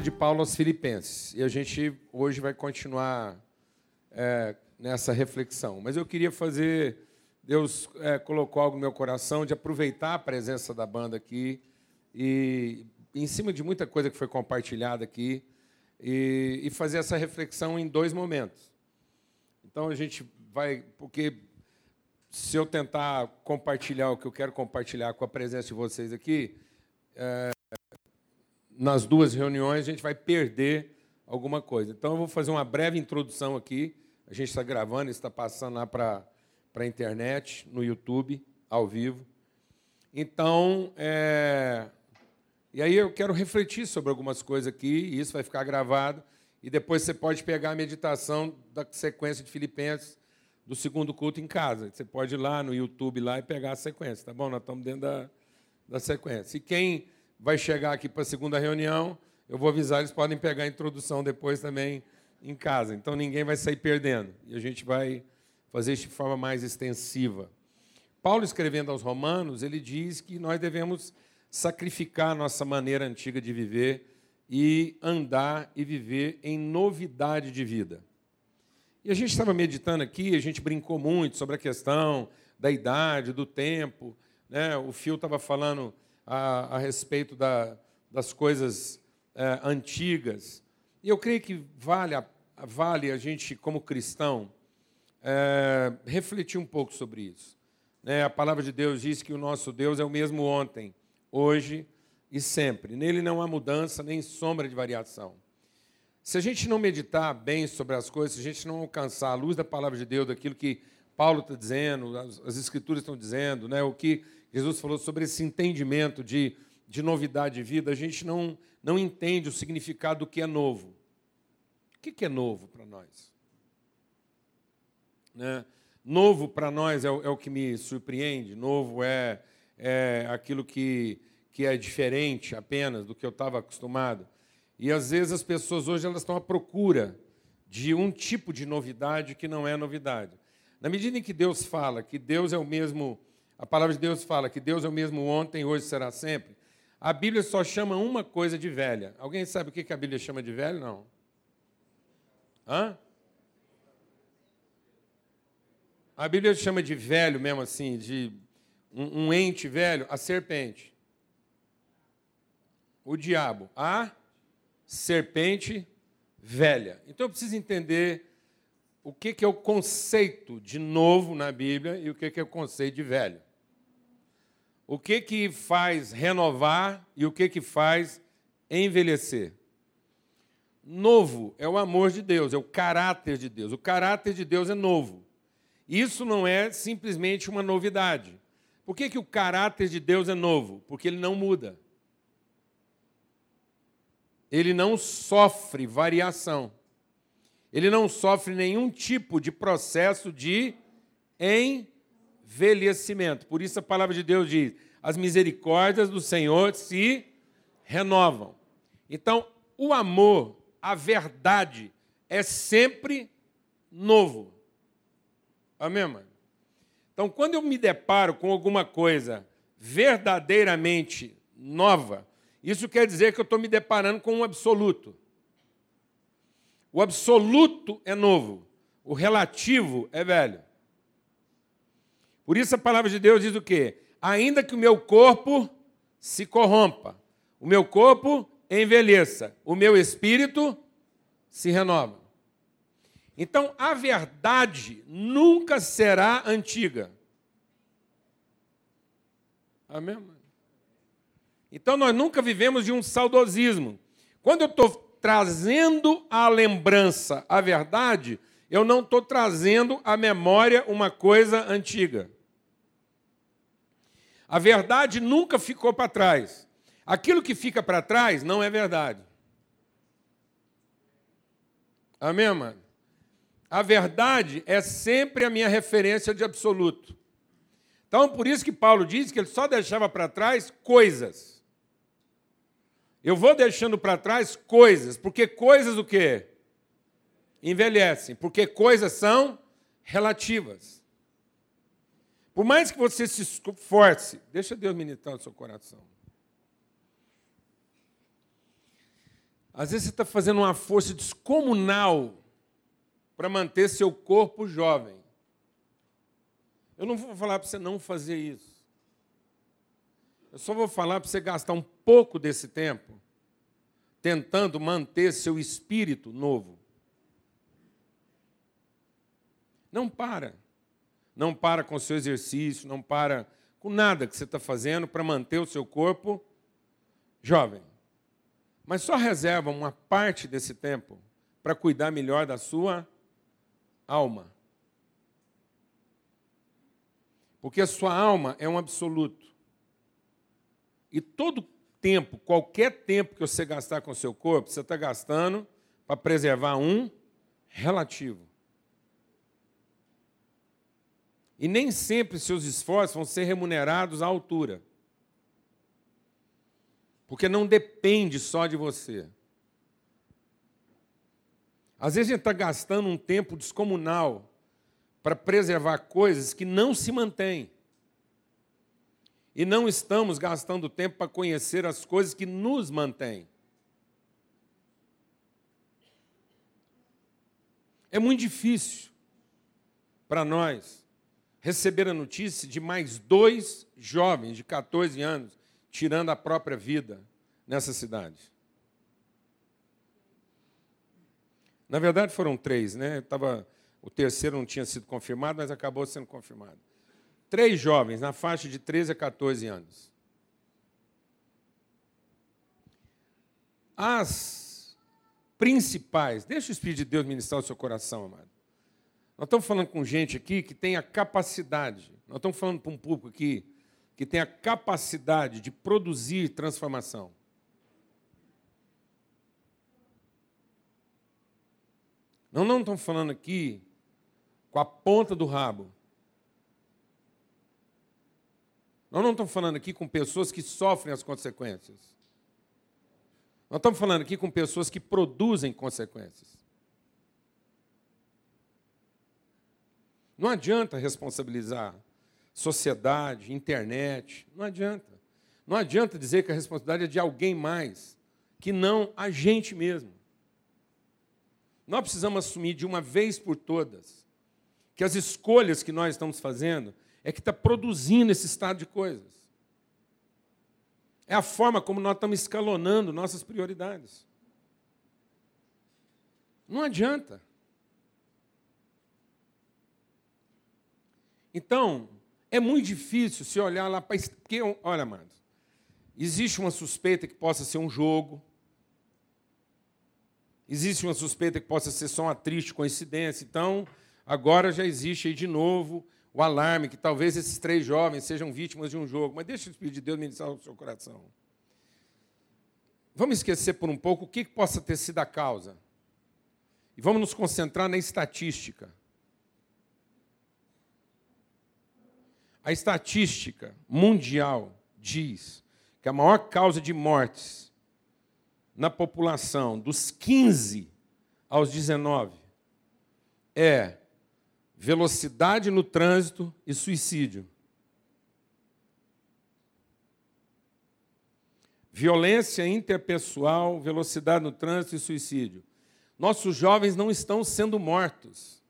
de Paulo aos Filipenses. E a gente hoje vai continuar é, nessa reflexão. Mas eu queria fazer. Deus é, colocou algo no meu coração de aproveitar a presença da banda aqui e, em cima de muita coisa que foi compartilhada aqui, e, e fazer essa reflexão em dois momentos. Então a gente vai. Porque se eu tentar compartilhar o que eu quero compartilhar com a presença de vocês aqui, é, nas duas reuniões, a gente vai perder alguma coisa. Então, eu vou fazer uma breve introdução aqui. A gente está gravando, está passando lá para a internet, no YouTube, ao vivo. Então, é... e aí eu quero refletir sobre algumas coisas aqui, e isso vai ficar gravado. E depois você pode pegar a meditação da sequência de Filipenses do segundo culto em casa. Você pode ir lá no YouTube lá e pegar a sequência, tá bom? Nós estamos dentro da, da sequência. E quem vai chegar aqui para a segunda reunião, eu vou avisar, eles podem pegar a introdução depois também em casa. Então ninguém vai sair perdendo. E a gente vai fazer isso de forma mais extensiva. Paulo, escrevendo aos Romanos, ele diz que nós devemos sacrificar a nossa maneira antiga de viver e andar e viver em novidade de vida. E a gente estava meditando aqui, a gente brincou muito sobre a questão da idade, do tempo. Né? O Fio estava falando a, a respeito da, das coisas é, antigas. E eu creio que vale a, vale a gente, como cristão, é, refletir um pouco sobre isso. Né? A palavra de Deus diz que o nosso Deus é o mesmo ontem, hoje e sempre. Nele não há mudança nem sombra de variação. Se a gente não meditar bem sobre as coisas, se a gente não alcançar a luz da palavra de Deus, daquilo que Paulo está dizendo, as, as Escrituras estão dizendo, né, o que Jesus falou sobre esse entendimento de, de novidade de vida, a gente não, não entende o significado do que é novo. O que é novo para nós? Né? Novo para nós é, é, o que me surpreende, novo é, é aquilo que, que é diferente apenas do que eu estava acostumado. E às vezes as pessoas hoje elas estão à procura de um tipo de novidade que não é novidade. Na medida em que Deus fala que Deus é o mesmo a palavra de Deus fala que Deus é o mesmo ontem, hoje será sempre. A Bíblia só chama uma coisa de velha. Alguém sabe o que a Bíblia chama de velho? Não. Hã? A Bíblia chama de velho mesmo assim, de um, um ente velho, a serpente. O diabo, a serpente velha. Então eu preciso entender o que é o conceito de novo na Bíblia e o que é o conceito de velho o que que faz renovar e o que que faz envelhecer. Novo é o amor de Deus, é o caráter de Deus. O caráter de Deus é novo. Isso não é simplesmente uma novidade. Por que, que o caráter de Deus é novo? Porque ele não muda. Ele não sofre variação. Ele não sofre nenhum tipo de processo de envelhecimento envelhecimento. Por isso a palavra de Deus diz: as misericórdias do Senhor se renovam. Então, o amor, a verdade, é sempre novo. Amém, mano? Então, quando eu me deparo com alguma coisa verdadeiramente nova, isso quer dizer que eu estou me deparando com um absoluto. O absoluto é novo, o relativo é velho. Por isso a palavra de Deus diz o quê? Ainda que o meu corpo se corrompa, o meu corpo envelheça, o meu espírito se renova. Então a verdade nunca será antiga. Amém? Então nós nunca vivemos de um saudosismo. Quando eu estou trazendo à lembrança a verdade, eu não estou trazendo à memória uma coisa antiga. A verdade nunca ficou para trás. Aquilo que fica para trás não é verdade. Amém, mano? A verdade é sempre a minha referência de absoluto. Então, por isso que Paulo diz que ele só deixava para trás coisas. Eu vou deixando para trás coisas, porque coisas o quê? Envelhecem, porque coisas são relativas. Por mais que você se esforce, deixa Deus ministrar no seu coração. Às vezes você está fazendo uma força descomunal para manter seu corpo jovem. Eu não vou falar para você não fazer isso. Eu só vou falar para você gastar um pouco desse tempo tentando manter seu espírito novo. Não para. Não para com o seu exercício, não para com nada que você está fazendo para manter o seu corpo jovem. Mas só reserva uma parte desse tempo para cuidar melhor da sua alma. Porque a sua alma é um absoluto. E todo tempo, qualquer tempo que você gastar com o seu corpo, você está gastando para preservar um relativo. E nem sempre seus esforços vão ser remunerados à altura. Porque não depende só de você. Às vezes a gente está gastando um tempo descomunal para preservar coisas que não se mantêm. E não estamos gastando tempo para conhecer as coisas que nos mantêm. É muito difícil para nós receber a notícia de mais dois jovens de 14 anos tirando a própria vida nessa cidade. Na verdade, foram três, né? Tava, o terceiro não tinha sido confirmado, mas acabou sendo confirmado. Três jovens, na faixa de 13 a 14 anos. As principais, deixa o Espírito de Deus ministrar o seu coração, amado. Nós estamos falando com gente aqui que tem a capacidade, nós estamos falando para um público aqui que tem a capacidade de produzir transformação. Não, não estamos falando aqui com a ponta do rabo. Nós não estamos falando aqui com pessoas que sofrem as consequências. Nós estamos falando aqui com pessoas que produzem consequências. Não adianta responsabilizar sociedade, internet, não adianta. Não adianta dizer que a responsabilidade é de alguém mais que não a gente mesmo. Nós precisamos assumir de uma vez por todas que as escolhas que nós estamos fazendo é que está produzindo esse estado de coisas. É a forma como nós estamos escalonando nossas prioridades. Não adianta. Então, é muito difícil se olhar lá para. Porque, olha, amados, existe uma suspeita que possa ser um jogo, existe uma suspeita que possa ser só uma triste coincidência. Então, agora já existe aí de novo o alarme que talvez esses três jovens sejam vítimas de um jogo. Mas deixa o Espírito de Deus ministrar o seu coração. Vamos esquecer por um pouco o que possa ter sido a causa. E vamos nos concentrar na estatística. A estatística mundial diz que a maior causa de mortes na população dos 15 aos 19 é velocidade no trânsito e suicídio. Violência interpessoal, velocidade no trânsito e suicídio. Nossos jovens não estão sendo mortos.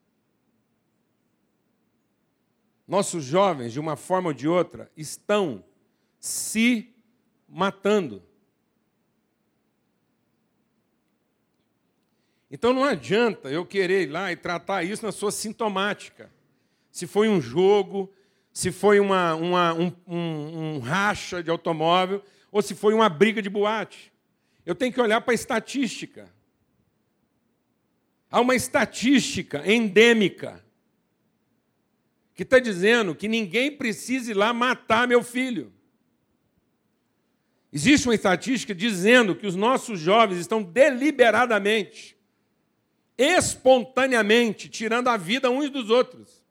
Nossos jovens, de uma forma ou de outra, estão se matando. Então não adianta eu querer ir lá e tratar isso na sua sintomática. Se foi um jogo, se foi uma, uma, um, um, um racha de automóvel, ou se foi uma briga de boate. Eu tenho que olhar para a estatística. Há uma estatística endêmica que está dizendo que ninguém precisa ir lá matar meu filho. Existe uma estatística dizendo que os nossos jovens estão deliberadamente, espontaneamente, tirando a vida uns dos outros.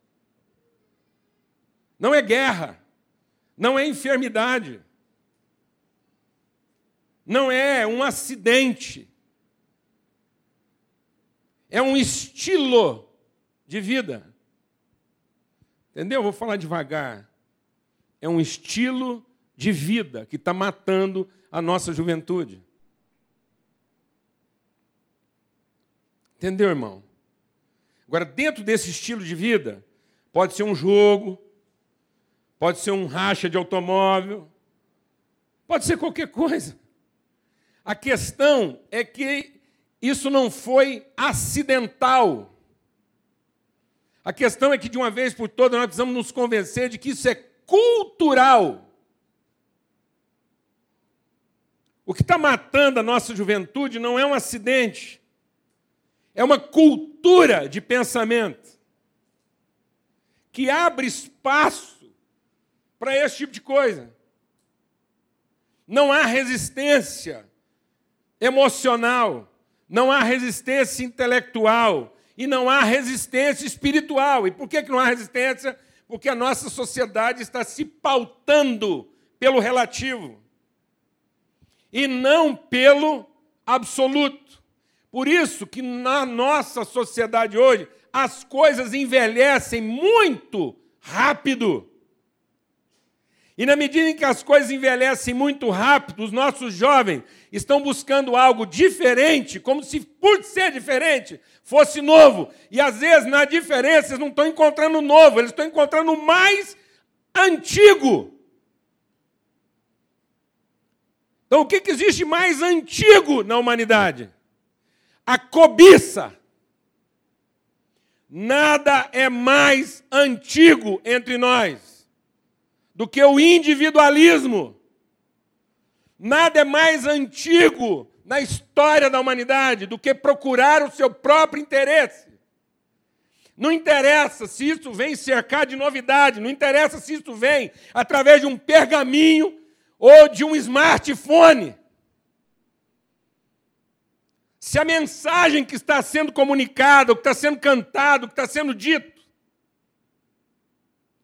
Não é guerra, não é enfermidade, não é um acidente, é um estilo de vida. Entendeu? Vou falar devagar. É um estilo de vida que está matando a nossa juventude. Entendeu, irmão? Agora, dentro desse estilo de vida, pode ser um jogo, pode ser um racha de automóvel, pode ser qualquer coisa. A questão é que isso não foi acidental. A questão é que, de uma vez por todas, nós precisamos nos convencer de que isso é cultural. O que está matando a nossa juventude não é um acidente, é uma cultura de pensamento que abre espaço para esse tipo de coisa. Não há resistência emocional, não há resistência intelectual e não há resistência espiritual. E por que, que não há resistência? Porque a nossa sociedade está se pautando pelo relativo e não pelo absoluto. Por isso que na nossa sociedade hoje as coisas envelhecem muito rápido. E na medida em que as coisas envelhecem muito rápido, os nossos jovens estão buscando algo diferente, como se por ser diferente fosse novo. E às vezes na diferença eles não estão encontrando novo, eles estão encontrando mais antigo. Então, o que, que existe mais antigo na humanidade? A cobiça. Nada é mais antigo entre nós do que o individualismo. Nada é mais antigo na história da humanidade do que procurar o seu próprio interesse. Não interessa se isso vem cercar de novidade, não interessa se isso vem através de um pergaminho ou de um smartphone. Se a mensagem que está sendo comunicada, o que está sendo cantado, o que está sendo dito,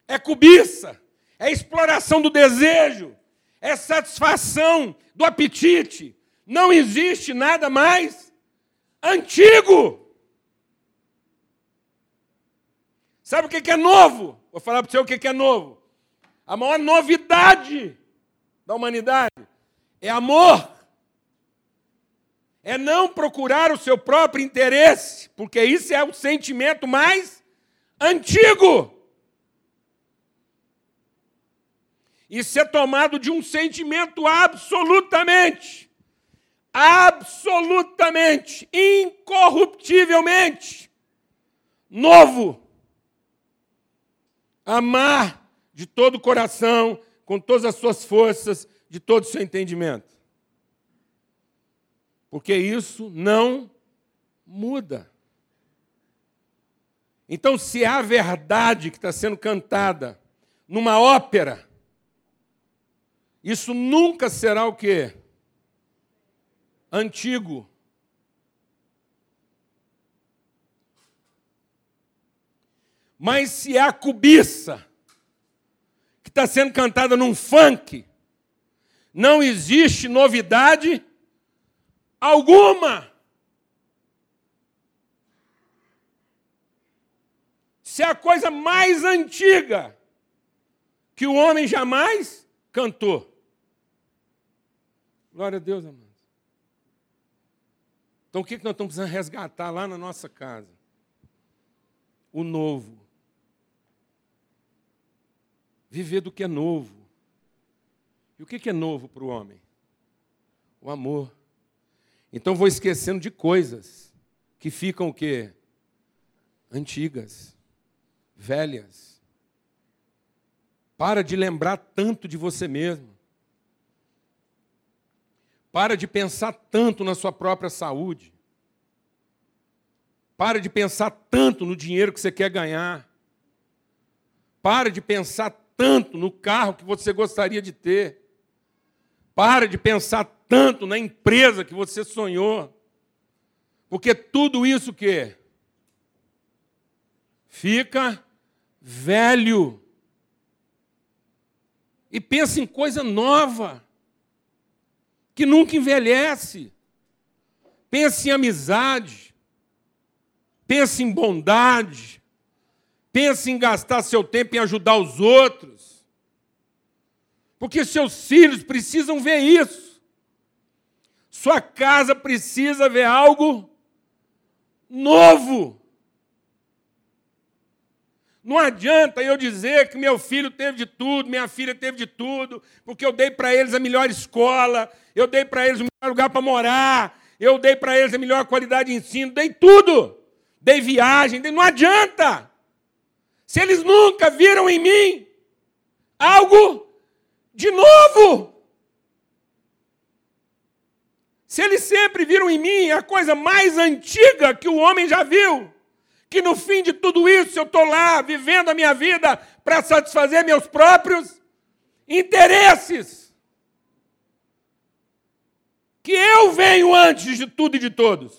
é cobiça, é exploração do desejo, é satisfação do apetite, não existe nada mais antigo. Sabe o que é novo? Vou falar para você o que é novo. A maior novidade da humanidade é amor. É não procurar o seu próprio interesse, porque isso é o sentimento mais antigo. Isso é tomado de um sentimento absolutamente, absolutamente, incorruptivelmente novo. Amar de todo o coração, com todas as suas forças, de todo o seu entendimento. Porque isso não muda. Então, se há verdade que está sendo cantada numa ópera, isso nunca será o quê? Antigo. Mas se há cobiça, que está sendo cantada num funk, não existe novidade alguma. Se é a coisa mais antiga que o homem jamais cantou. Glória a Deus, amados. Então o que nós estamos precisando resgatar lá na nossa casa? O novo viver do que é novo. E o que é novo para o homem? O amor. Então vou esquecendo de coisas que ficam o quê? Antigas, velhas. Para de lembrar tanto de você mesmo. Para de pensar tanto na sua própria saúde. Para de pensar tanto no dinheiro que você quer ganhar. Para de pensar tanto no carro que você gostaria de ter. Para de pensar tanto na empresa que você sonhou. Porque tudo isso que fica velho. E pensa em coisa nova, que nunca envelhece. Pense em amizade. Pense em bondade Pense em gastar seu tempo em ajudar os outros. Porque seus filhos precisam ver isso. Sua casa precisa ver algo novo. Não adianta eu dizer que meu filho teve de tudo, minha filha teve de tudo, porque eu dei para eles a melhor escola, eu dei para eles o melhor lugar para morar, eu dei para eles a melhor qualidade de ensino, dei tudo. Dei viagem, dei... não adianta. Se eles nunca viram em mim algo de novo. Se eles sempre viram em mim a coisa mais antiga que o homem já viu, que no fim de tudo isso eu estou lá vivendo a minha vida para satisfazer meus próprios interesses. Que eu venho antes de tudo e de todos.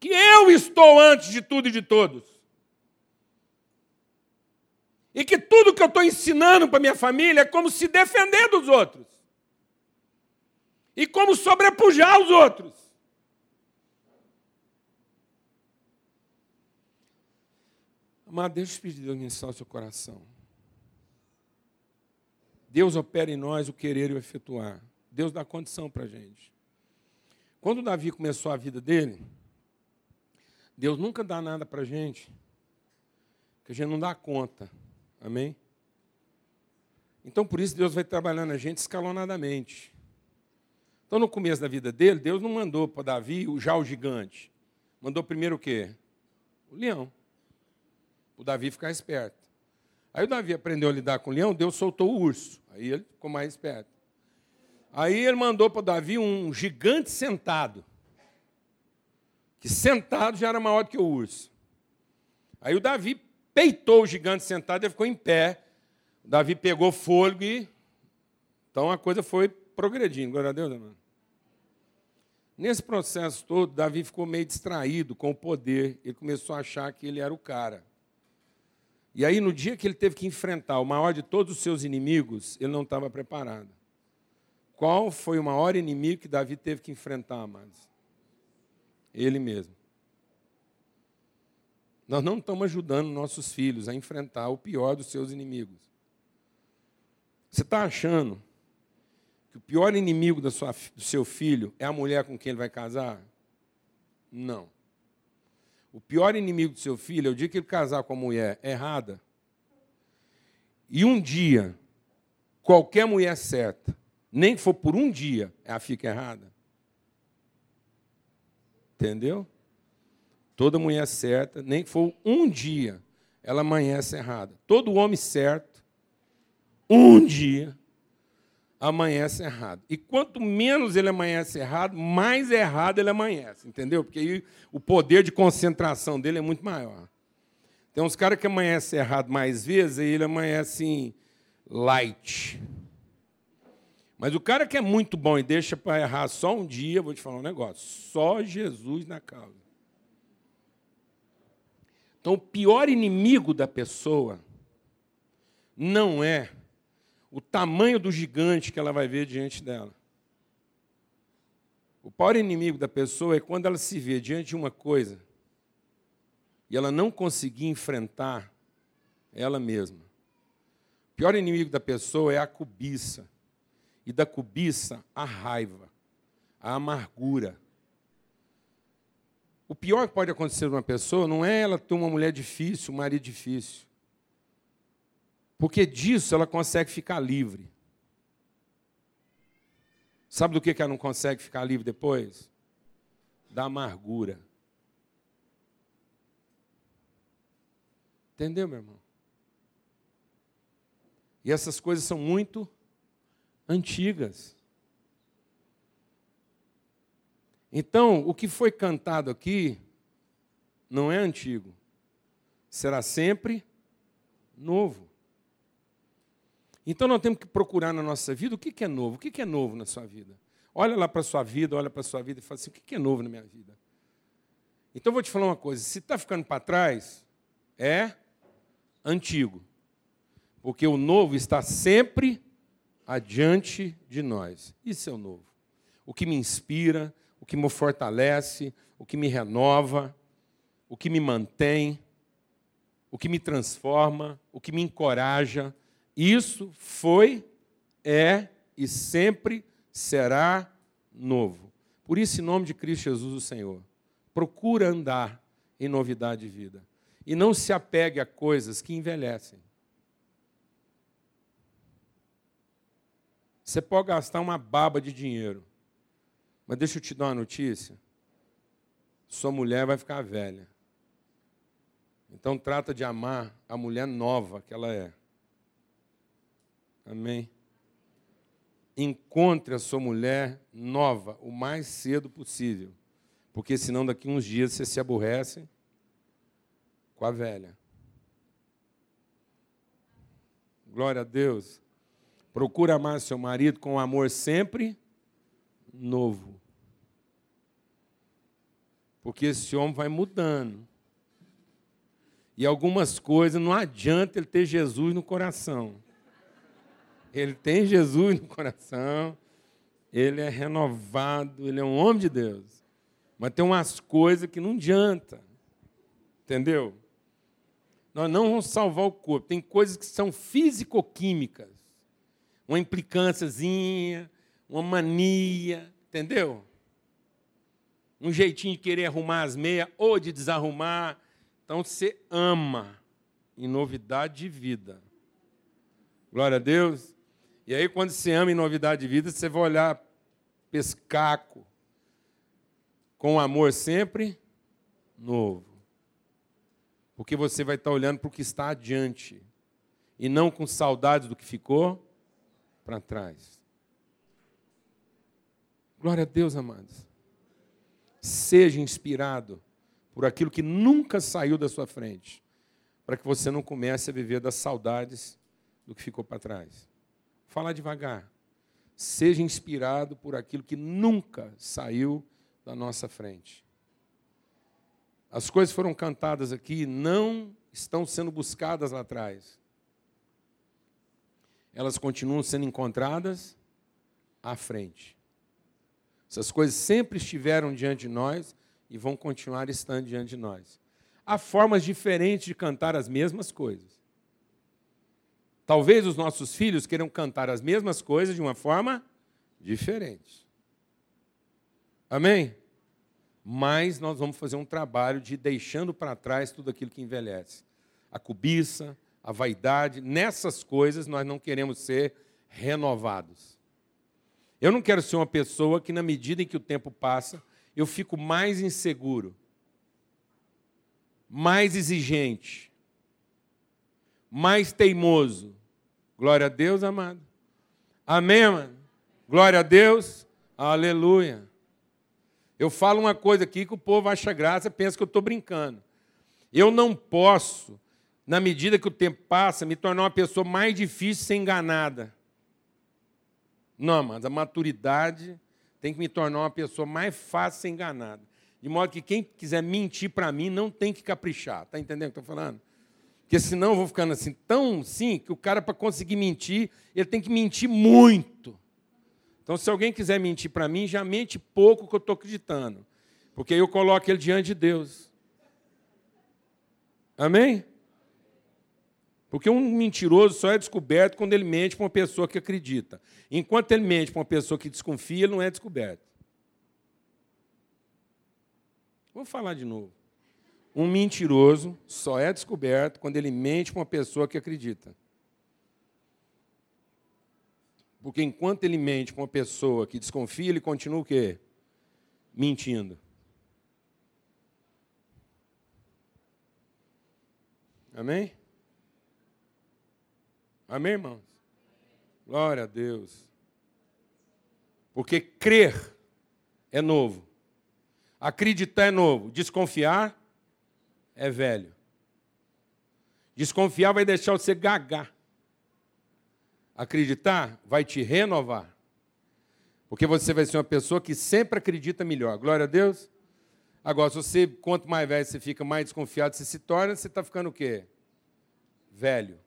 Que eu estou antes de tudo e de todos. E que tudo que eu estou ensinando para minha família é como se defender dos outros. E como sobrepujar os outros. Amado, deixa eu pedir Deus abençoar o seu coração. Deus opera em nós o querer e o efetuar. Deus dá condição para a gente. Quando Davi começou a vida dele, Deus nunca dá nada para a gente que a gente não dá conta. Amém? Então, por isso, Deus vai trabalhando a gente escalonadamente. Então, no começo da vida dele, Deus não mandou para Davi já o gigante. Mandou primeiro o quê? O leão o Davi ficar esperto. Aí o Davi aprendeu a lidar com o leão, Deus soltou o urso. Aí ele ficou mais esperto. Aí ele mandou para o Davi um gigante sentado. Que sentado já era maior do que o urso. Aí o Davi peitou o gigante sentado e ficou em pé. O Davi pegou fôlego e. Então a coisa foi progredindo. Glória a Deus, irmão. Nesse processo todo, Davi ficou meio distraído com o poder. Ele começou a achar que ele era o cara. E aí, no dia que ele teve que enfrentar o maior de todos os seus inimigos, ele não estava preparado. Qual foi o maior inimigo que Davi teve que enfrentar, amados? Ele mesmo. Nós não estamos ajudando nossos filhos a enfrentar o pior dos seus inimigos. Você está achando que o pior inimigo do seu filho é a mulher com quem ele vai casar? Não. O pior inimigo do seu filho é o dia que ele casar com a mulher errada. E um dia, qualquer mulher certa, nem que for por um dia, ela fica errada. Entendeu? Toda mulher certa, nem que for um dia, ela amanhece errada. Todo homem certo, um dia, amanhece errado. E quanto menos ele amanhece errado, mais errado ele amanhece, entendeu? Porque aí o poder de concentração dele é muito maior. Tem uns caras que amanhecem errado mais vezes, e ele amanhece em light. Mas o cara que é muito bom e deixa para errar só um dia, vou te falar um negócio: só Jesus na causa. Então, o pior inimigo da pessoa não é o tamanho do gigante que ela vai ver diante dela. O pior inimigo da pessoa é quando ela se vê diante de uma coisa e ela não conseguir enfrentar ela mesma. O pior inimigo da pessoa é a cobiça. E da cobiça, a raiva, a amargura. O pior que pode acontecer uma pessoa não é ela ter uma mulher difícil, um marido difícil. Porque disso ela consegue ficar livre. Sabe do que ela não consegue ficar livre depois? Da amargura. Entendeu, meu irmão? E essas coisas são muito antigas. Então, o que foi cantado aqui não é antigo, será sempre novo. Então nós temos que procurar na nossa vida o que é novo. O que é novo na sua vida? Olha lá para a sua vida, olha para a sua vida e fala assim: o que é novo na minha vida? Então eu vou te falar uma coisa: se está ficando para trás, é antigo. Porque o novo está sempre adiante de nós. Isso é o novo. O que me inspira, o que me fortalece, o que me renova, o que me mantém, o que me transforma, o que me encoraja, isso foi, é e sempre será novo. Por isso, em nome de Cristo Jesus, o Senhor, procura andar em novidade de vida. E não se apegue a coisas que envelhecem. Você pode gastar uma baba de dinheiro, mas deixa eu te dar uma notícia: sua mulher vai ficar velha. Então trata de amar a mulher nova que ela é. Amém? Encontre a sua mulher nova o mais cedo possível, porque senão daqui uns dias você se aborrece com a velha. Glória a Deus. Procura amar seu marido com amor sempre novo. Porque esse homem vai mudando. E algumas coisas não adianta ele ter Jesus no coração. Ele tem Jesus no coração, ele é renovado, ele é um homem de Deus. Mas tem umas coisas que não adianta. Entendeu? Nós não vamos salvar o corpo. Tem coisas que são físico-químicas. Uma implicânciazinha, uma mania, entendeu? Um jeitinho de querer arrumar as meias ou de desarrumar. Então você ama em novidade de vida. Glória a Deus. E aí, quando você ama em novidade de vida, você vai olhar pescaco com amor sempre novo. Porque você vai estar olhando para o que está adiante e não com saudades do que ficou para trás. Glória a Deus, amados. Seja inspirado por aquilo que nunca saiu da sua frente, para que você não comece a viver das saudades do que ficou para trás. Fala devagar. Seja inspirado por aquilo que nunca saiu da nossa frente. As coisas foram cantadas aqui, não estão sendo buscadas lá atrás. Elas continuam sendo encontradas à frente. Essas coisas sempre estiveram diante de nós e vão continuar estando diante de nós. Há formas diferentes de cantar as mesmas coisas. Talvez os nossos filhos queiram cantar as mesmas coisas de uma forma diferente. Amém? Mas nós vamos fazer um trabalho de deixando para trás tudo aquilo que envelhece. A cobiça, a vaidade, nessas coisas nós não queremos ser renovados. Eu não quero ser uma pessoa que, na medida em que o tempo passa, eu fico mais inseguro, mais exigente, mais teimoso. Glória a Deus, amado. Amém, mano? Glória a Deus. Aleluia. Eu falo uma coisa aqui que o povo acha graça, pensa que eu estou brincando. Eu não posso, na medida que o tempo passa, me tornar uma pessoa mais difícil de ser enganada. Não, mas a maturidade tem que me tornar uma pessoa mais fácil de ser enganada. De modo que quem quiser mentir para mim não tem que caprichar. Está entendendo o que eu estou falando? Porque senão vou ficando assim, tão sim, que o cara, para conseguir mentir, ele tem que mentir muito. Então, se alguém quiser mentir para mim, já mente pouco que eu estou acreditando. Porque aí eu coloco ele diante de Deus. Amém? Porque um mentiroso só é descoberto quando ele mente para uma pessoa que acredita. Enquanto ele mente para uma pessoa que desconfia, ele não é descoberto. Vou falar de novo. Um mentiroso só é descoberto quando ele mente para uma pessoa que acredita. Porque enquanto ele mente para uma pessoa que desconfia, ele continua o quê? Mentindo. Amém? Amém, irmãos? Glória a Deus. Porque crer é novo. Acreditar é novo. Desconfiar é velho. Desconfiar vai deixar você gagar. Acreditar vai te renovar. Porque você vai ser uma pessoa que sempre acredita melhor. Glória a Deus. Agora, se você, quanto mais velho você fica, mais desconfiado você se torna, você está ficando o quê? Velho.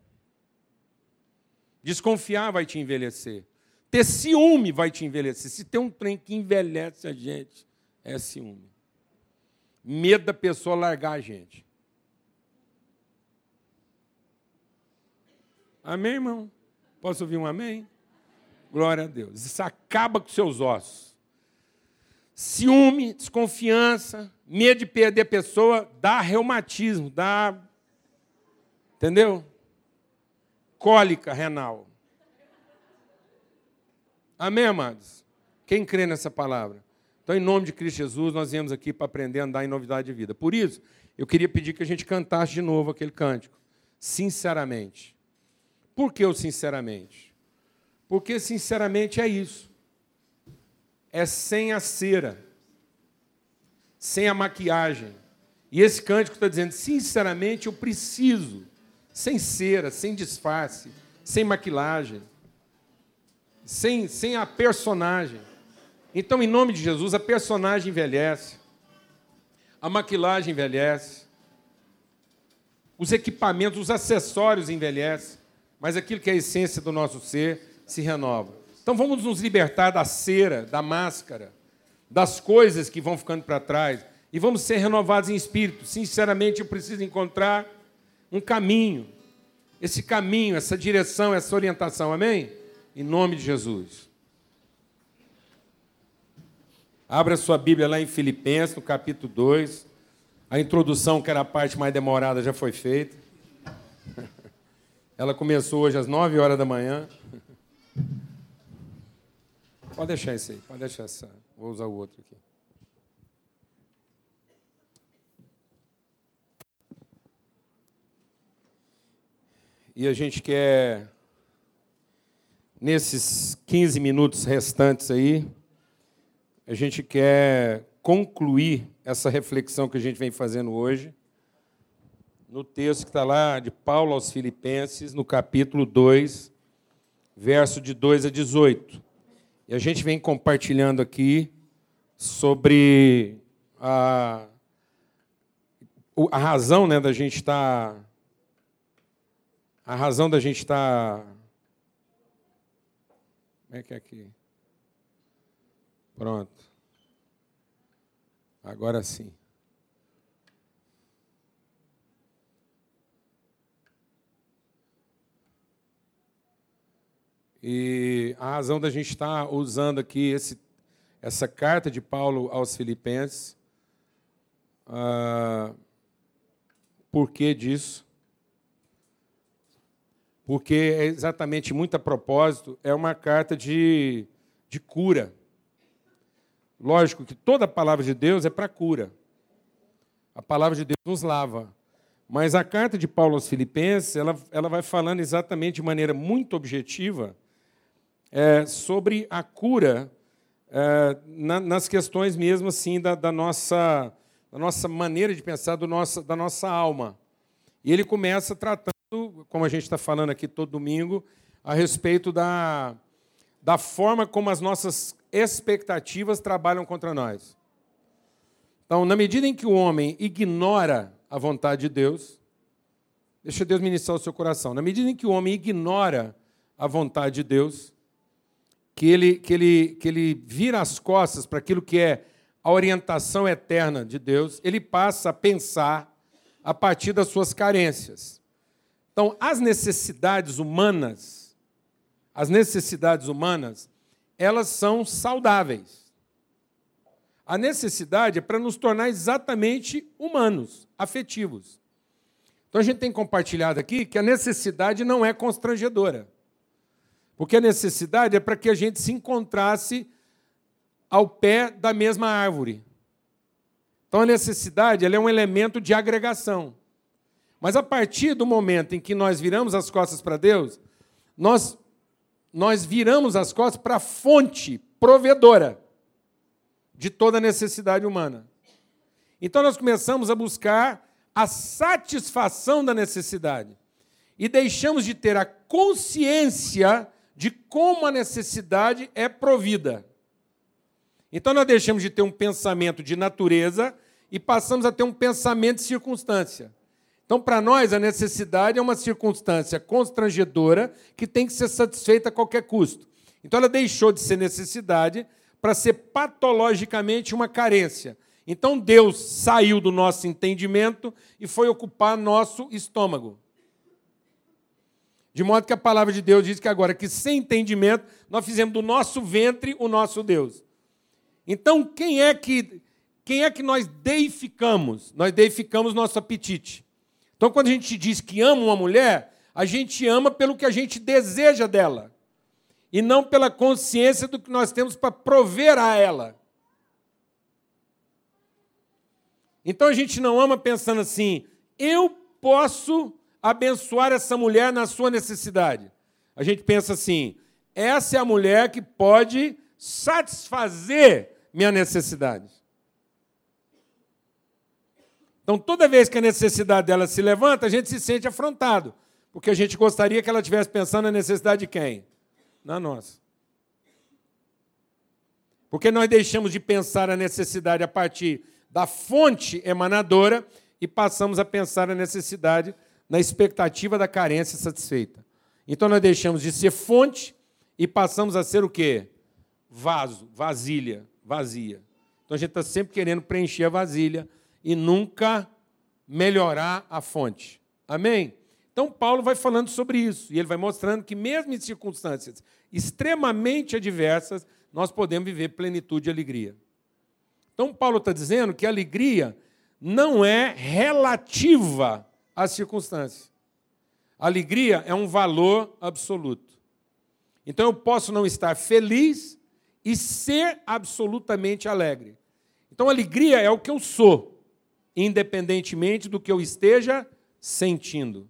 Desconfiar vai te envelhecer. Ter ciúme vai te envelhecer. Se tem um trem que envelhece a gente, é ciúme medo da pessoa largar a gente. Amém, irmão? Posso ouvir um amém? Glória a Deus. Isso acaba com seus ossos. ciúme, desconfiança, medo de perder a pessoa, dá reumatismo, dá. Entendeu? Cólica renal. Amém, amados? Quem crê nessa palavra? Então, em nome de Cristo Jesus, nós viemos aqui para aprender a andar em novidade de vida. Por isso, eu queria pedir que a gente cantasse de novo aquele cântico. Sinceramente. Por que o sinceramente? Porque, sinceramente, é isso. É sem a cera, sem a maquiagem. E esse cântico está dizendo: sinceramente, eu preciso, sem cera, sem disfarce, sem maquilagem, sem, sem a personagem. Então, em nome de Jesus, a personagem envelhece, a maquilagem envelhece, os equipamentos, os acessórios envelhecem, mas aquilo que é a essência do nosso ser se renova. Então vamos nos libertar da cera, da máscara, das coisas que vão ficando para trás e vamos ser renovados em espírito. Sinceramente, eu preciso encontrar um caminho, esse caminho, essa direção, essa orientação, amém? Em nome de Jesus. Abra sua Bíblia lá em Filipenses, no capítulo 2. A introdução, que era a parte mais demorada, já foi feita. Ela começou hoje às 9 horas da manhã. Pode deixar esse aí, pode deixar essa. Vou usar o outro aqui. E a gente quer, nesses 15 minutos restantes aí, a gente quer concluir essa reflexão que a gente vem fazendo hoje no texto que está lá de Paulo aos Filipenses, no capítulo 2, verso de 2 a 18. E a gente vem compartilhando aqui sobre a, a razão né, da gente estar. Tá, a razão da gente estar. Tá, como é que é aqui? Pronto. Agora sim. E a razão da gente estar usando aqui esse, essa carta de Paulo aos Filipenses, ah, por que disso? Porque é exatamente muito a propósito, é uma carta de, de cura. Lógico que toda a palavra de Deus é para cura. A palavra de Deus nos lava. Mas a carta de Paulo aos Filipenses, ela, ela vai falando exatamente de maneira muito objetiva é, sobre a cura é, na, nas questões mesmo assim da, da, nossa, da nossa maneira de pensar, do nosso, da nossa alma. E ele começa tratando, como a gente está falando aqui todo domingo, a respeito da, da forma como as nossas expectativas trabalham contra nós. Então, na medida em que o homem ignora a vontade de Deus, deixa Deus ministrar o seu coração. Na medida em que o homem ignora a vontade de Deus, que ele, que ele, que ele vira as costas para aquilo que é a orientação eterna de Deus, ele passa a pensar a partir das suas carências. Então, as necessidades humanas, as necessidades humanas, elas são saudáveis. A necessidade é para nos tornar exatamente humanos, afetivos. Então a gente tem compartilhado aqui que a necessidade não é constrangedora. Porque a necessidade é para que a gente se encontrasse ao pé da mesma árvore. Então a necessidade é um elemento de agregação. Mas a partir do momento em que nós viramos as costas para Deus, nós nós viramos as costas para a fonte provedora de toda necessidade humana. Então nós começamos a buscar a satisfação da necessidade e deixamos de ter a consciência de como a necessidade é provida. Então nós deixamos de ter um pensamento de natureza e passamos a ter um pensamento de circunstância. Então, para nós, a necessidade é uma circunstância constrangedora que tem que ser satisfeita a qualquer custo. Então, ela deixou de ser necessidade para ser patologicamente uma carência. Então, Deus saiu do nosso entendimento e foi ocupar nosso estômago. De modo que a palavra de Deus diz que agora, que sem entendimento, nós fizemos do nosso ventre o nosso Deus. Então, quem é que quem é que nós deificamos? Nós deificamos nosso apetite. Então, quando a gente diz que ama uma mulher, a gente ama pelo que a gente deseja dela, e não pela consciência do que nós temos para prover a ela. Então a gente não ama pensando assim, eu posso abençoar essa mulher na sua necessidade. A gente pensa assim, essa é a mulher que pode satisfazer minha necessidade. Então, toda vez que a necessidade dela se levanta, a gente se sente afrontado, porque a gente gostaria que ela estivesse pensando na necessidade de quem? Na nossa. Porque nós deixamos de pensar a necessidade a partir da fonte emanadora e passamos a pensar a necessidade na expectativa da carência satisfeita. Então nós deixamos de ser fonte e passamos a ser o quê? Vaso, vasilha, vazia. Então a gente está sempre querendo preencher a vasilha e nunca melhorar a fonte. Amém? Então, Paulo vai falando sobre isso, e ele vai mostrando que, mesmo em circunstâncias extremamente adversas, nós podemos viver plenitude e alegria. Então, Paulo está dizendo que a alegria não é relativa às circunstâncias. A alegria é um valor absoluto. Então, eu posso não estar feliz e ser absolutamente alegre. Então, alegria é o que eu sou independentemente do que eu esteja sentindo.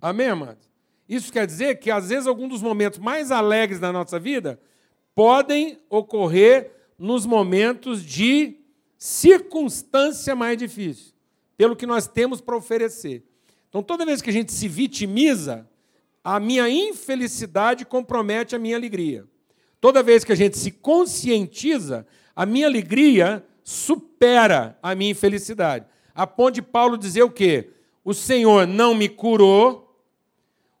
Amém, amados? Isso quer dizer que, às vezes, alguns dos momentos mais alegres da nossa vida podem ocorrer nos momentos de circunstância mais difícil, pelo que nós temos para oferecer. Então, toda vez que a gente se vitimiza, a minha infelicidade compromete a minha alegria. Toda vez que a gente se conscientiza, a minha alegria supera a minha infelicidade. A ponto de Paulo dizer o quê? O Senhor não me curou,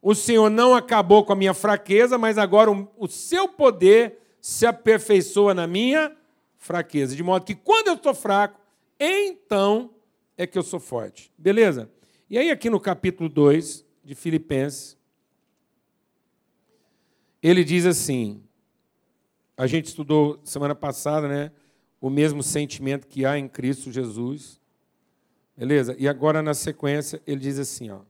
o Senhor não acabou com a minha fraqueza, mas agora o, o seu poder se aperfeiçoa na minha fraqueza. De modo que quando eu estou fraco, então é que eu sou forte. Beleza? E aí, aqui no capítulo 2 de Filipenses, ele diz assim: a gente estudou semana passada, né? O mesmo sentimento que há em Cristo Jesus. Beleza? E agora, na sequência, ele diz assim: ó.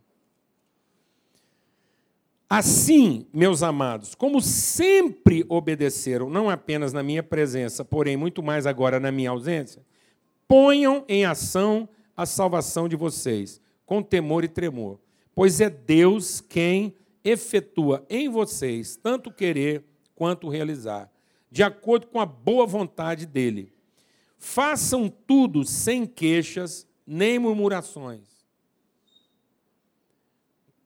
Assim, meus amados, como sempre obedeceram, não apenas na minha presença, porém muito mais agora na minha ausência, ponham em ação a salvação de vocês, com temor e tremor, pois é Deus quem efetua em vocês tanto querer quanto realizar, de acordo com a boa vontade dele. Façam tudo sem queixas nem murmurações,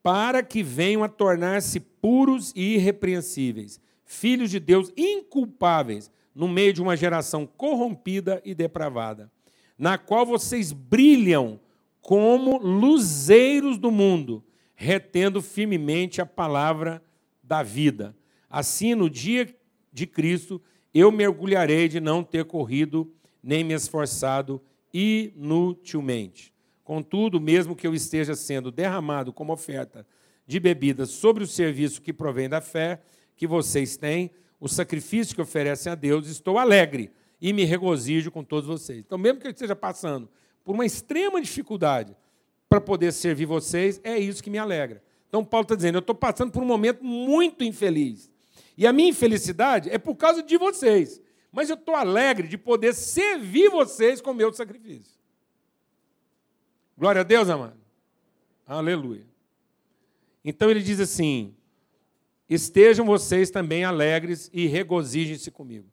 para que venham a tornar-se puros e irrepreensíveis, filhos de Deus inculpáveis, no meio de uma geração corrompida e depravada, na qual vocês brilham como luzeiros do mundo, retendo firmemente a palavra da vida. Assim, no dia de Cristo, eu mergulharei de não ter corrido nem me esforçado inutilmente. Contudo, mesmo que eu esteja sendo derramado como oferta de bebidas sobre o serviço que provém da fé que vocês têm, o sacrifício que oferecem a Deus, estou alegre e me regozijo com todos vocês. Então, mesmo que eu esteja passando por uma extrema dificuldade para poder servir vocês, é isso que me alegra. Então, Paulo está dizendo: eu estou passando por um momento muito infeliz. E a minha infelicidade é por causa de vocês mas eu estou alegre de poder servir vocês com o meu sacrifício. Glória a Deus, amado. Aleluia. Então ele diz assim: estejam vocês também alegres e regozijem-se comigo.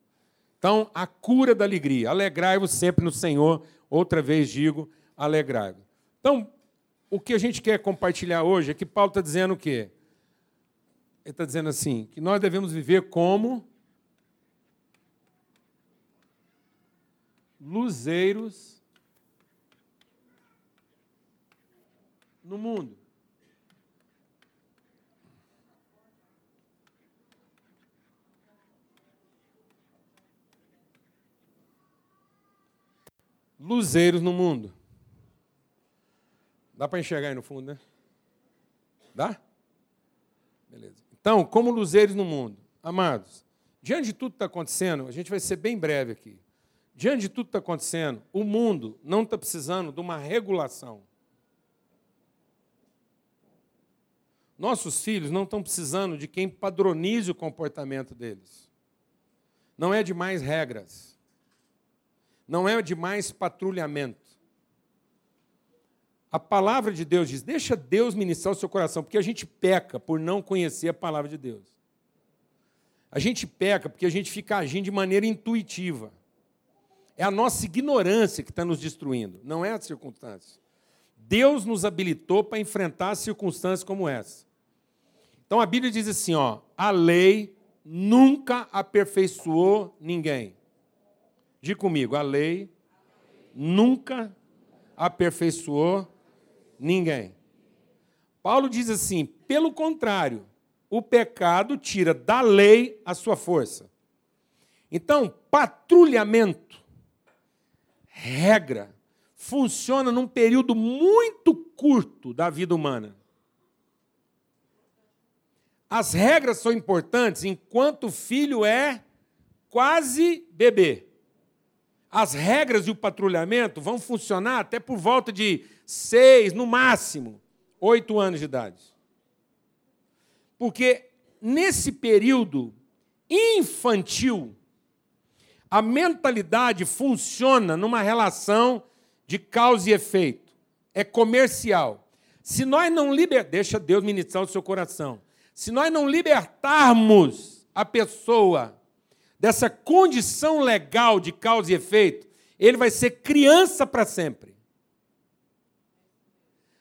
Então, a cura da alegria. Alegrai-vos sempre no Senhor. Outra vez digo, alegrai-vos. Então, o que a gente quer compartilhar hoje é que Paulo está dizendo o quê? Ele está dizendo assim: que nós devemos viver como luzeiros no mundo. Luzeiros no mundo. Dá para enxergar aí no fundo, né? Dá? Beleza. Então, como luzeiros no mundo, amados, Diante de tudo que está acontecendo, a gente vai ser bem breve aqui. Diante de tudo que está acontecendo, o mundo não está precisando de uma regulação. Nossos filhos não estão precisando de quem padronize o comportamento deles. Não é de mais regras. Não é de mais patrulhamento. A palavra de Deus diz: deixa Deus ministrar o seu coração, porque a gente peca por não conhecer a palavra de Deus. A gente peca porque a gente fica agindo de maneira intuitiva. É a nossa ignorância que está nos destruindo, não é a circunstância. Deus nos habilitou para enfrentar circunstâncias como essa. Então a Bíblia diz assim, ó, a lei nunca aperfeiçoou ninguém. Diga comigo, a lei nunca aperfeiçoou ninguém. Paulo diz assim: pelo contrário, o pecado tira da lei a sua força. Então, patrulhamento, regra, funciona num período muito curto da vida humana. As regras são importantes enquanto o filho é quase bebê. As regras e o patrulhamento vão funcionar até por volta de seis, no máximo, oito anos de idade. Porque nesse período infantil, a mentalidade funciona numa relação de causa e efeito. É comercial. Se nós não liber... deixa Deus ministrar o seu coração. Se nós não libertarmos a pessoa dessa condição legal de causa e efeito, ele vai ser criança para sempre.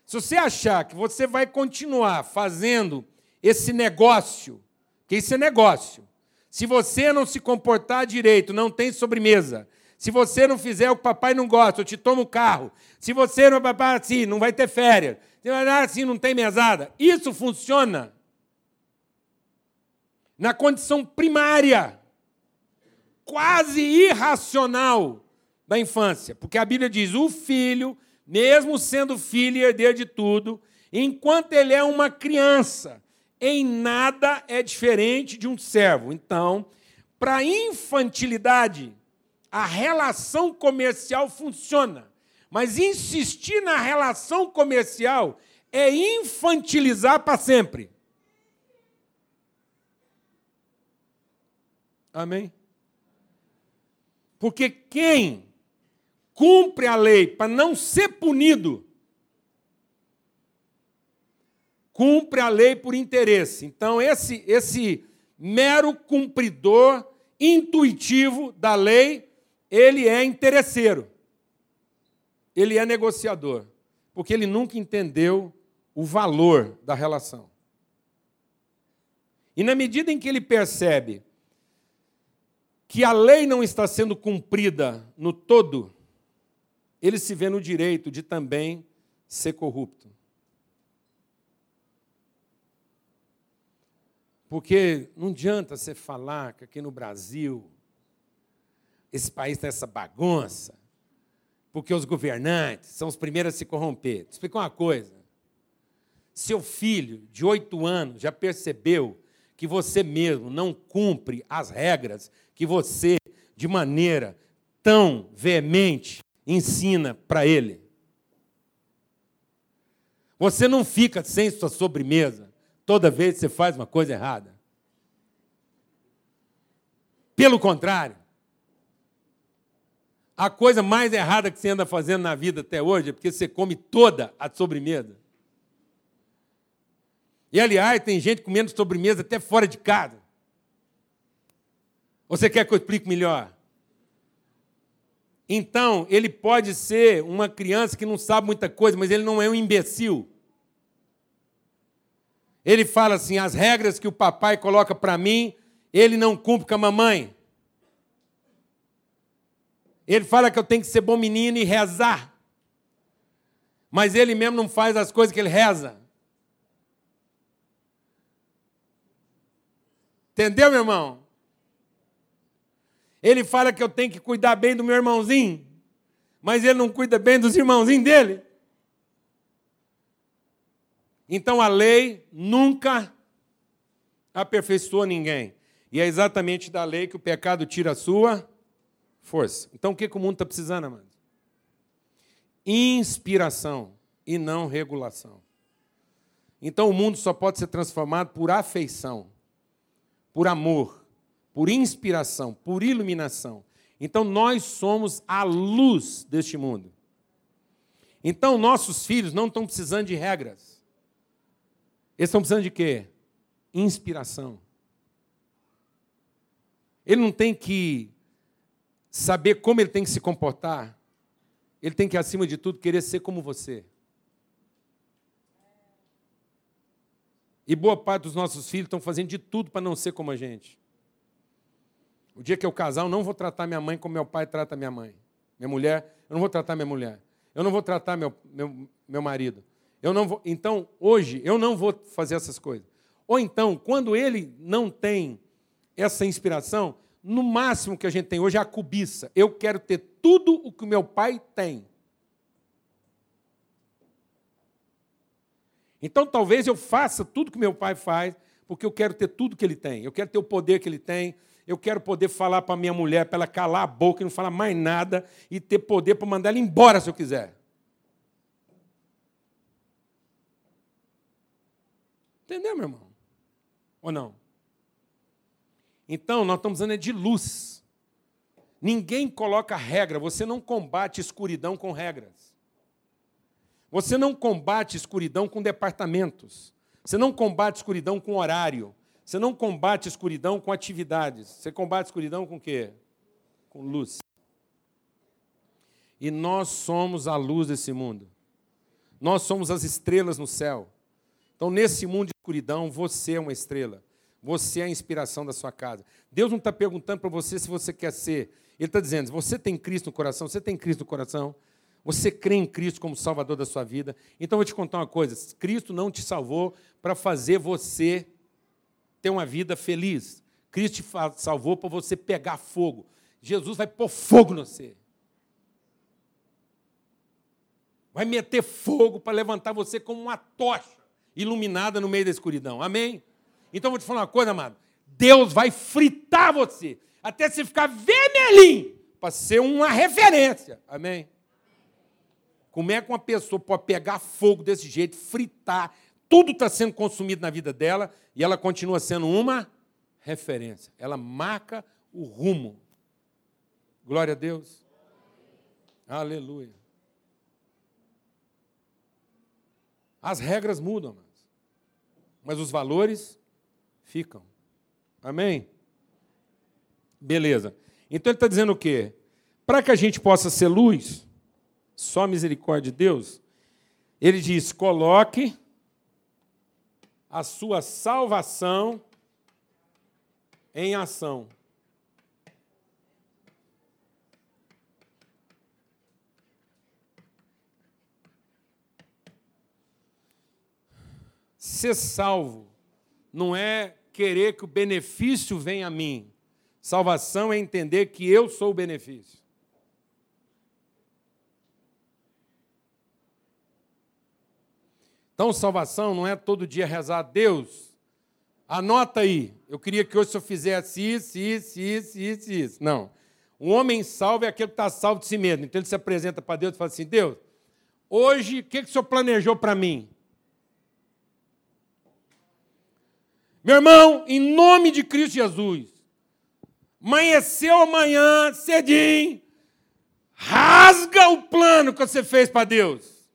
Se você achar que você vai continuar fazendo esse negócio, que isso é negócio, se você não se comportar direito, não tem sobremesa. Se você não fizer o que papai não gosta, eu te tomo o carro. Se você não papai assim, não vai ter férias. Se assim, não tem mesada. Isso funciona na condição primária, quase irracional da infância. Porque a Bíblia diz: o filho, mesmo sendo filho e herdeiro de tudo, enquanto ele é uma criança, em nada é diferente de um servo. Então, para a infantilidade, a relação comercial funciona. Mas insistir na relação comercial é infantilizar para sempre. Amém? Porque quem cumpre a lei para não ser punido, cumpre a lei por interesse. Então, esse, esse mero cumpridor intuitivo da lei, ele é interesseiro. Ele é negociador. Porque ele nunca entendeu o valor da relação. E na medida em que ele percebe que a lei não está sendo cumprida no todo, ele se vê no direito de também ser corrupto. Porque não adianta você falar que aqui no Brasil, esse país tem essa bagunça, porque os governantes são os primeiros a se corromper. Vou explicar uma coisa. Seu filho de oito anos já percebeu que você mesmo não cumpre as regras que você, de maneira tão veemente, ensina para ele. Você não fica sem sua sobremesa toda vez que você faz uma coisa errada. Pelo contrário, a coisa mais errada que você anda fazendo na vida até hoje é porque você come toda a sobremesa. E aliás, tem gente comendo sobremesa até fora de casa. Você quer que eu explique melhor? Então, ele pode ser uma criança que não sabe muita coisa, mas ele não é um imbecil. Ele fala assim: as regras que o papai coloca para mim, ele não cumpre com a mamãe. Ele fala que eu tenho que ser bom menino e rezar. Mas ele mesmo não faz as coisas que ele reza. Entendeu, meu irmão? Ele fala que eu tenho que cuidar bem do meu irmãozinho, mas ele não cuida bem dos irmãozinhos dele. Então a lei nunca aperfeiçoou ninguém. E é exatamente da lei que o pecado tira a sua força. Então o que, que o mundo está precisando, amado? Inspiração e não regulação. Então o mundo só pode ser transformado por afeição, por amor, por inspiração, por iluminação. Então nós somos a luz deste mundo. Então nossos filhos não estão precisando de regras. Eles estão precisando de quê? Inspiração. Ele não tem que saber como ele tem que se comportar. Ele tem que, acima de tudo, querer ser como você. E boa parte dos nossos filhos estão fazendo de tudo para não ser como a gente. O dia que eu casar, eu não vou tratar minha mãe como meu pai trata minha mãe. Minha mulher, eu não vou tratar minha mulher. Eu não vou tratar meu, meu, meu marido. Eu não vou, então, hoje, eu não vou fazer essas coisas. Ou então, quando ele não tem essa inspiração, no máximo que a gente tem hoje é a cobiça. Eu quero ter tudo o que o meu pai tem. Então talvez eu faça tudo que meu pai faz, porque eu quero ter tudo que ele tem. Eu quero ter o poder que ele tem. Eu quero poder falar para minha mulher, para ela calar a boca e não falar mais nada, e ter poder para mandar ela embora se eu quiser. Entendeu, meu irmão? Ou não? Então, nós estamos usando de luz. Ninguém coloca regra, você não combate escuridão com regras. Você não combate escuridão com departamentos. Você não combate escuridão com horário. Você não combate escuridão com atividades. Você combate escuridão com quê? Com luz. E nós somos a luz desse mundo. Nós somos as estrelas no céu. Então, nesse mundo de escuridão, você é uma estrela. Você é a inspiração da sua casa. Deus não está perguntando para você se você quer ser. Ele está dizendo: você tem Cristo no coração? Você tem Cristo no coração? Você crê em Cristo como Salvador da sua vida? Então, eu vou te contar uma coisa: Cristo não te salvou para fazer você ter uma vida feliz. Cristo te salvou para você pegar fogo. Jesus vai pôr fogo no você. Vai meter fogo para levantar você como uma tocha iluminada no meio da escuridão. Amém? Então vou te falar uma coisa, amado. Deus vai fritar você até você ficar vermelhinho para ser uma referência. Amém? Como é que uma pessoa pode pegar fogo desse jeito, fritar, tudo está sendo consumido na vida dela e ela continua sendo uma referência. Ela marca o rumo. Glória a Deus. Aleluia. As regras mudam, mas os valores ficam. Amém? Beleza. Então ele está dizendo o quê? Para que a gente possa ser luz, só misericórdia de Deus, ele diz: coloque a sua salvação em ação. Ser salvo não é querer que o benefício venha a mim. Salvação é entender que eu sou o benefício. Então, salvação não é todo dia rezar a Deus. Anota aí. Eu queria que hoje eu fizesse isso, isso, isso, isso, isso. Não. Um homem salvo é aquele que está salvo de si mesmo. Então ele se apresenta para Deus e fala assim: Deus, hoje o que, que o senhor planejou para mim? Meu irmão, em nome de Cristo Jesus, amanheceu amanhã, cedinho, rasga o plano que você fez para Deus.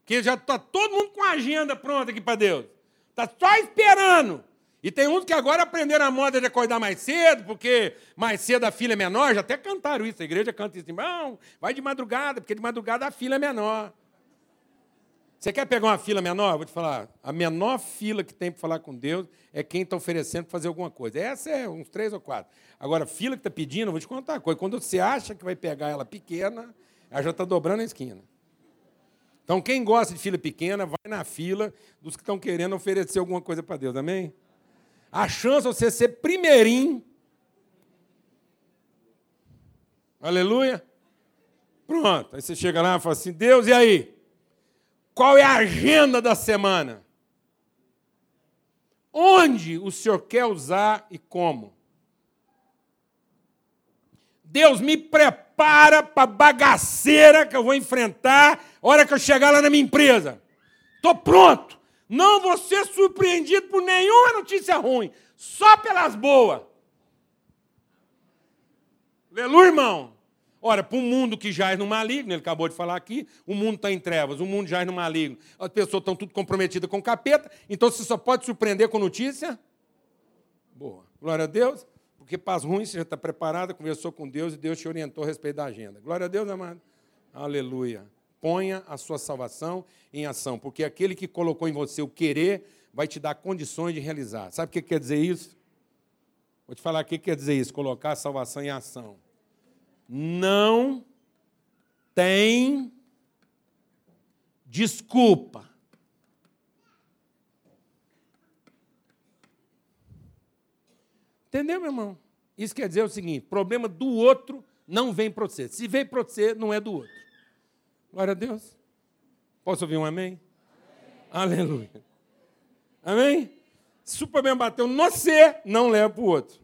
Porque já está todo mundo com a agenda pronta aqui para Deus. Está só esperando. E tem uns que agora aprenderam a moda de acordar mais cedo, porque mais cedo a filha é menor, já até cantaram isso. A igreja canta isso, não, vai de madrugada, porque de madrugada a filha é menor. Você quer pegar uma fila menor? Vou te falar. A menor fila que tem para falar com Deus é quem está oferecendo para fazer alguma coisa. Essa é uns três ou quatro. Agora, fila que está pedindo, vou te contar uma coisa. Quando você acha que vai pegar ela pequena, ela já está dobrando a esquina. Então, quem gosta de fila pequena, vai na fila dos que estão querendo oferecer alguma coisa para Deus. Amém? A chance de você ser primeirinho. Aleluia. Pronto. Aí você chega lá e fala assim: Deus, e aí? Qual é a agenda da semana? onde o Senhor quer usar e como. Deus me prepara para a bagaceira que eu vou enfrentar a hora que eu chegar lá na minha empresa. Estou pronto. Não vou ser surpreendido por nenhuma notícia ruim, só pelas boas. Aleluia, irmão. Ora, para um mundo que jaz no maligno, ele acabou de falar aqui, o mundo está em trevas, o mundo jaz no maligno, as pessoas estão tudo comprometidas com o capeta, então você só pode surpreender com notícia boa. Glória a Deus, porque para as ruins você já está preparada, conversou com Deus e Deus te orientou a respeito da agenda. Glória a Deus, amado. Aleluia. Ponha a sua salvação em ação, porque aquele que colocou em você o querer vai te dar condições de realizar. Sabe o que quer dizer isso? Vou te falar o que quer dizer isso: colocar a salvação em ação. Não tem desculpa. Entendeu, meu irmão? Isso quer dizer o seguinte: problema do outro não vem para você. Se vem para você, não é do outro. Glória a Deus. Posso ouvir um amém? amém. Aleluia. Amém? Se o problema bateu no você, não leva para o outro.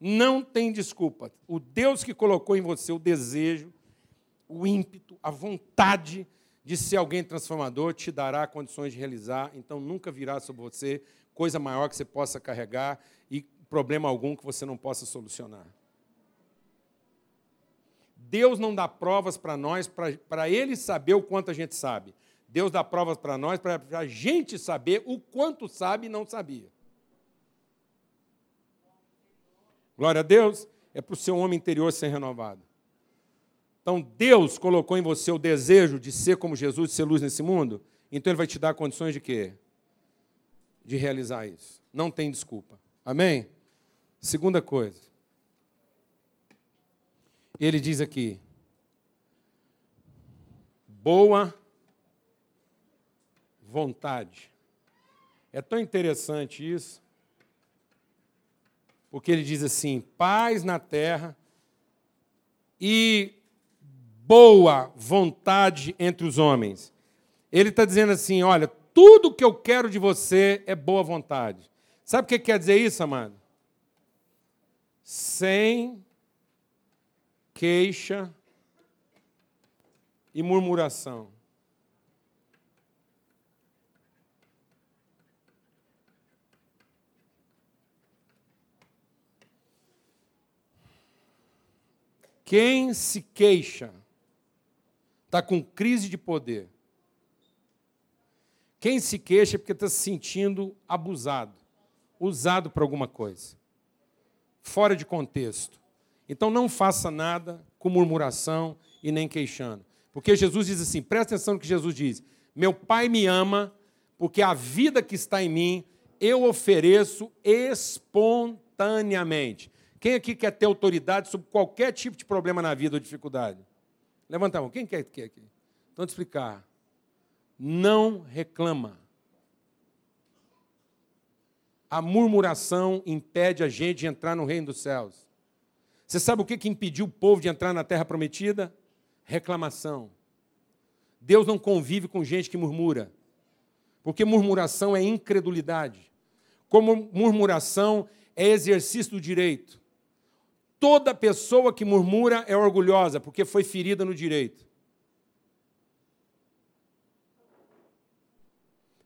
Não tem desculpa. O Deus que colocou em você o desejo, o ímpeto, a vontade de ser alguém transformador, te dará condições de realizar. Então nunca virá sobre você coisa maior que você possa carregar e problema algum que você não possa solucionar. Deus não dá provas para nós para Ele saber o quanto a gente sabe. Deus dá provas para nós para a gente saber o quanto sabe e não sabia. Glória a Deus, é para o seu homem interior ser renovado. Então, Deus colocou em você o desejo de ser como Jesus, de ser luz nesse mundo, então Ele vai te dar condições de quê? De realizar isso. Não tem desculpa. Amém? Segunda coisa. Ele diz aqui: boa vontade. É tão interessante isso, porque ele diz assim: paz na terra e boa vontade entre os homens. Ele está dizendo assim: olha, tudo que eu quero de você é boa vontade. Sabe o que quer dizer isso, amado? Sem queixa e murmuração. Quem se queixa está com crise de poder. Quem se queixa é porque está se sentindo abusado, usado por alguma coisa, fora de contexto. Então não faça nada com murmuração e nem queixando. Porque Jesus diz assim: presta atenção no que Jesus diz. Meu Pai me ama, porque a vida que está em mim eu ofereço espontaneamente. Quem aqui quer ter autoridade sobre qualquer tipo de problema na vida ou dificuldade? Levanta a mão. Quem quer, quer aqui? Então, te explicar. Não reclama. A murmuração impede a gente de entrar no reino dos céus. Você sabe o que, que impediu o povo de entrar na terra prometida? Reclamação. Deus não convive com gente que murmura, porque murmuração é incredulidade. Como murmuração é exercício do direito. Toda pessoa que murmura é orgulhosa, porque foi ferida no direito.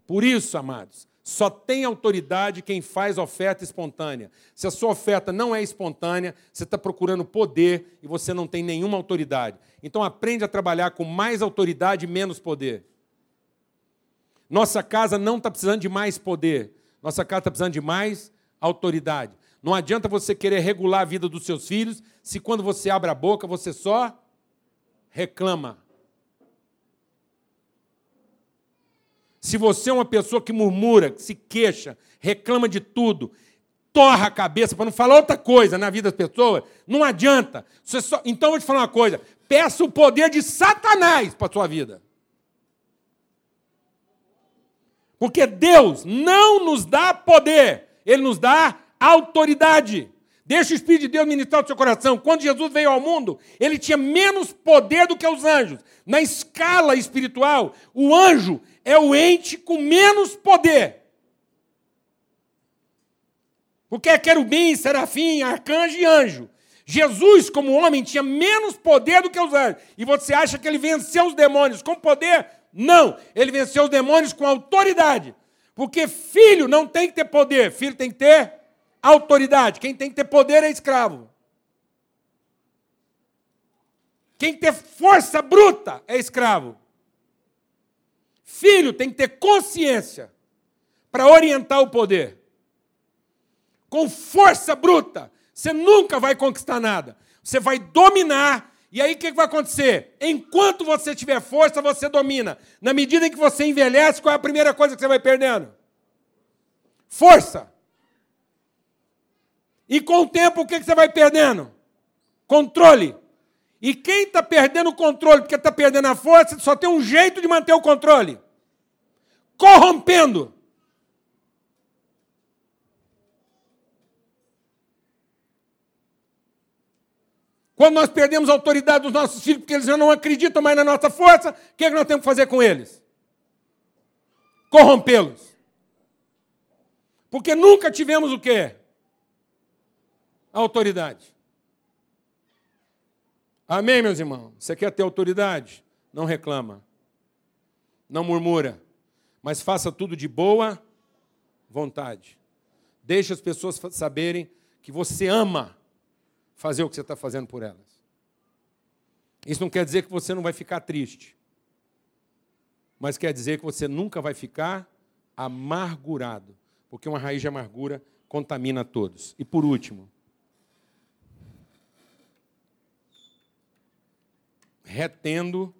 Por isso, amados, só tem autoridade quem faz oferta espontânea. Se a sua oferta não é espontânea, você está procurando poder e você não tem nenhuma autoridade. Então aprende a trabalhar com mais autoridade e menos poder. Nossa casa não está precisando de mais poder. Nossa casa está precisando de mais autoridade. Não adianta você querer regular a vida dos seus filhos se quando você abre a boca você só reclama. Se você é uma pessoa que murmura, que se queixa, reclama de tudo, torra a cabeça para não falar outra coisa na vida das pessoas, não adianta. Só... Então eu vou te falar uma coisa: peça o poder de Satanás para a sua vida. Porque Deus não nos dá poder, Ele nos dá autoridade. Deixa o Espírito de Deus ministrar o seu coração. Quando Jesus veio ao mundo, ele tinha menos poder do que os anjos. Na escala espiritual, o anjo é o ente com menos poder. Porque é querubim, serafim, arcanjo e anjo. Jesus, como homem, tinha menos poder do que os anjos. E você acha que ele venceu os demônios com poder? Não. Ele venceu os demônios com autoridade. Porque filho não tem que ter poder, filho tem que ter autoridade. Quem tem que ter poder é escravo. Quem tem força bruta é escravo. Filho tem que ter consciência para orientar o poder. Com força bruta, você nunca vai conquistar nada. Você vai dominar. E aí o que vai acontecer? Enquanto você tiver força, você domina. Na medida em que você envelhece, qual é a primeira coisa que você vai perdendo? Força. E com o tempo, o que você vai perdendo? Controle. E quem está perdendo o controle porque está perdendo a força, só tem um jeito de manter o controle: corrompendo. Quando nós perdemos a autoridade dos nossos filhos porque eles já não acreditam mais na nossa força, o que, é que nós temos que fazer com eles? Corrompê-los. Porque nunca tivemos o quê? Autoridade. Amém, meus irmãos? Você quer ter autoridade? Não reclama. Não murmura. Mas faça tudo de boa vontade. Deixe as pessoas saberem que você ama fazer o que você está fazendo por elas. Isso não quer dizer que você não vai ficar triste. Mas quer dizer que você nunca vai ficar amargurado. Porque uma raiz de amargura contamina todos. E por último, retendo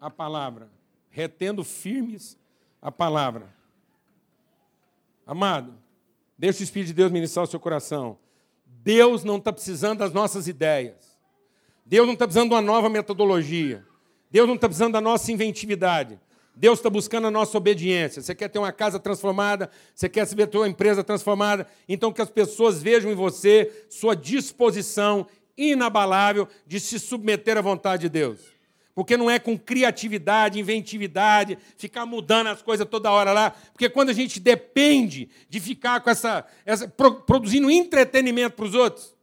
a palavra, retendo firmes a palavra. Amado, deixa o Espírito de Deus ministrar o seu coração. Deus não está precisando das nossas ideias. Deus não está precisando de uma nova metodologia. Deus não está precisando da nossa inventividade. Deus está buscando a nossa obediência. Você quer ter uma casa transformada, você quer ver a tua empresa transformada, então que as pessoas vejam em você sua disposição inabalável de se submeter à vontade de Deus. Porque não é com criatividade, inventividade, ficar mudando as coisas toda hora lá. Porque quando a gente depende de ficar com essa, essa produzindo entretenimento para os outros,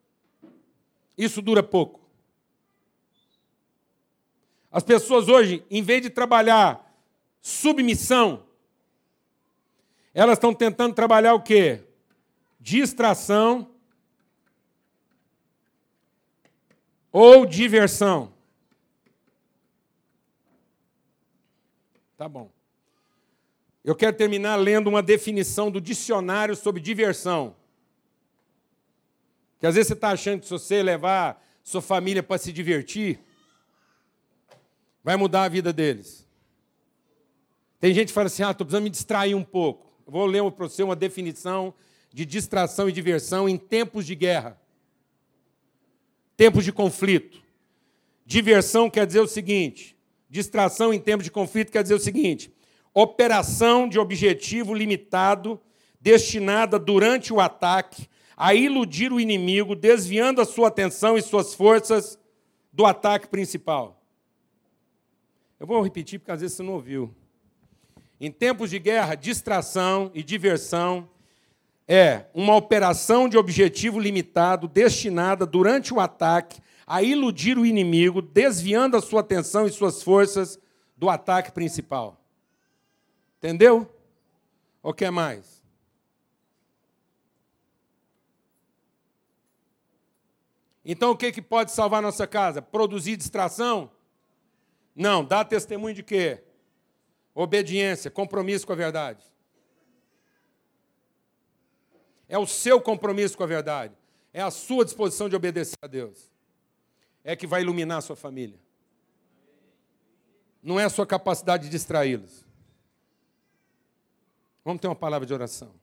isso dura pouco. As pessoas hoje, em vez de trabalhar submissão, elas estão tentando trabalhar o quê? Distração ou diversão? Tá bom. Eu quero terminar lendo uma definição do dicionário sobre diversão. Que às vezes você está achando que se você levar sua família para se divertir, vai mudar a vida deles. Tem gente que fala assim: ah, estou precisando me distrair um pouco. Vou ler para você uma definição de distração e diversão em tempos de guerra tempos de conflito. Diversão quer dizer o seguinte: distração em tempos de conflito quer dizer o seguinte: operação de objetivo limitado destinada durante o ataque a iludir o inimigo, desviando a sua atenção e suas forças do ataque principal. Eu vou repetir porque às vezes você não ouviu. Em tempos de guerra, distração e diversão é uma operação de objetivo limitado destinada, durante o ataque, a iludir o inimigo, desviando a sua atenção e suas forças do ataque principal. Entendeu? O que mais? Então o que, que pode salvar nossa casa? Produzir distração? Não, dá testemunho de quê? Obediência, compromisso com a verdade. É o seu compromisso com a verdade. É a sua disposição de obedecer a Deus. É que vai iluminar a sua família. Não é a sua capacidade de distraí-los. Vamos ter uma palavra de oração.